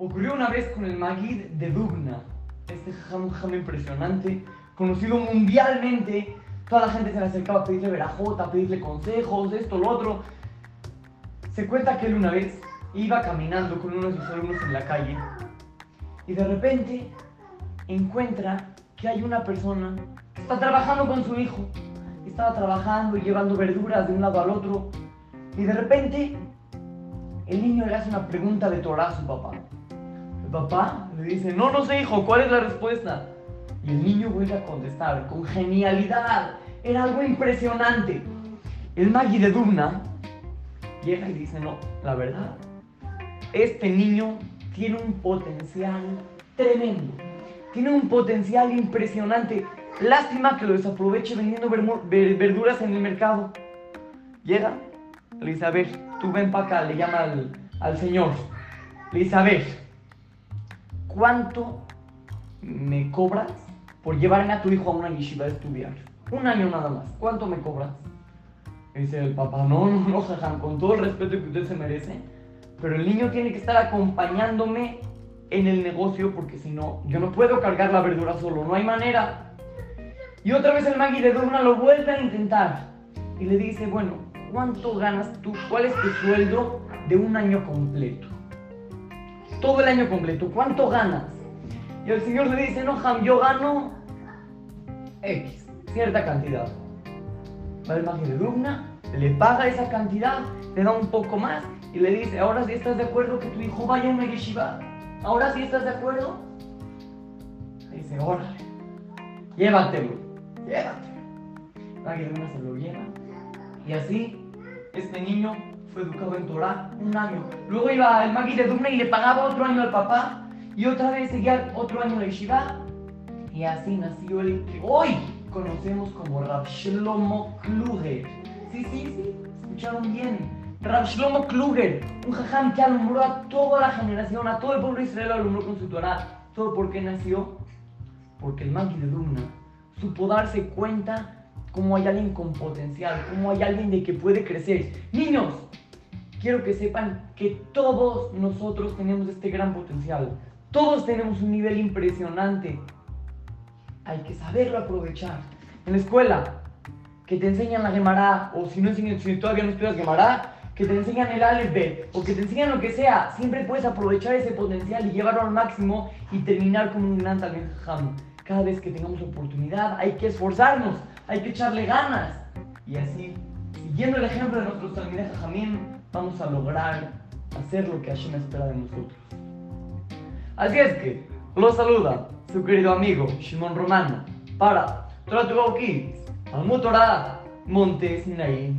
Ocurrió una vez con el Magid de Dubna, este jajam impresionante, conocido mundialmente. Toda la gente se le acercaba a pedirle verajota, a pedirle consejos, esto, lo otro. Se cuenta que él una vez iba caminando con uno de sus alumnos en la calle y de repente encuentra que hay una persona que está trabajando con su hijo. Estaba trabajando y llevando verduras de un lado al otro. Y de repente el niño le hace una pregunta de Torah a su papá. Papá le dice, no, no sé hijo, ¿cuál es la respuesta? Y el niño vuelve a contestar con genialidad. Era algo impresionante. El Magui de Dubna llega y dice, no, la verdad, este niño tiene un potencial tremendo. Tiene un potencial impresionante. Lástima que lo desaproveche vendiendo verduras en el mercado. Llega, le dice, a tú ven para acá, le llama al, al señor. Le ¿cuánto me cobras por llevarme a tu hijo a una yeshiva a estudiar? Un año nada más. ¿Cuánto me cobras? dice el papá, no, no, no, jajam, con todo el respeto que usted se merece, pero el niño tiene que estar acompañándome en el negocio porque si no, yo no puedo cargar la verdura solo, no hay manera. Y otra vez el Magui de Dogna lo vuelve a intentar y le dice, bueno, ¿cuánto ganas tú? ¿Cuál es tu sueldo de un año completo? Todo el año completo, ¿cuánto ganas? Y el señor le dice, no, Ham, yo gano X, cierta cantidad. Va el de Dugna, le paga esa cantidad, le da un poco más y le dice, ahora sí estás de acuerdo que tu hijo vaya a una yeshiva. Ahora sí estás de acuerdo. Le dice, órale, llévatelo, llévatelo. Magui de se lo lleva. Y así, este niño fue educado en Torah un año. Luego iba el Magui de Dugna y le pagaba otro año al papá. Y otra vez seguía otro año la yeshiva. Y así nació el que hoy conocemos como Rav Shlomo Kluger. Sí, sí, sí, escucharon bien. Rav Shlomo Kluger, un jajam que alumbró a toda la generación, a todo el pueblo de Israel alumbró con su Torah. ¿Todo por qué nació? Porque el Magui de Dugna supo darse cuenta cómo hay alguien con potencial, cómo hay alguien de que puede crecer. Niños, quiero que sepan que todos nosotros tenemos este gran potencial. Todos tenemos un nivel impresionante. Hay que saberlo aprovechar. En la escuela, que te enseñan la Gemara, o si, no si todavía no estudias Gemara, que te enseñan el Aleph o que te enseñan lo que sea, siempre puedes aprovechar ese potencial y llevarlo al máximo y terminar como un gran talento Cada vez que tengamos oportunidad, hay que esforzarnos, hay que echarle ganas. Y así, siguiendo el ejemplo de nuestros Talmideh Jamín, vamos a lograr hacer lo que Hashem espera de nosotros. Así es que, los saluda su querido amigo Shimon Romano para Torah Kids, Almutorah, Monte Sinaí.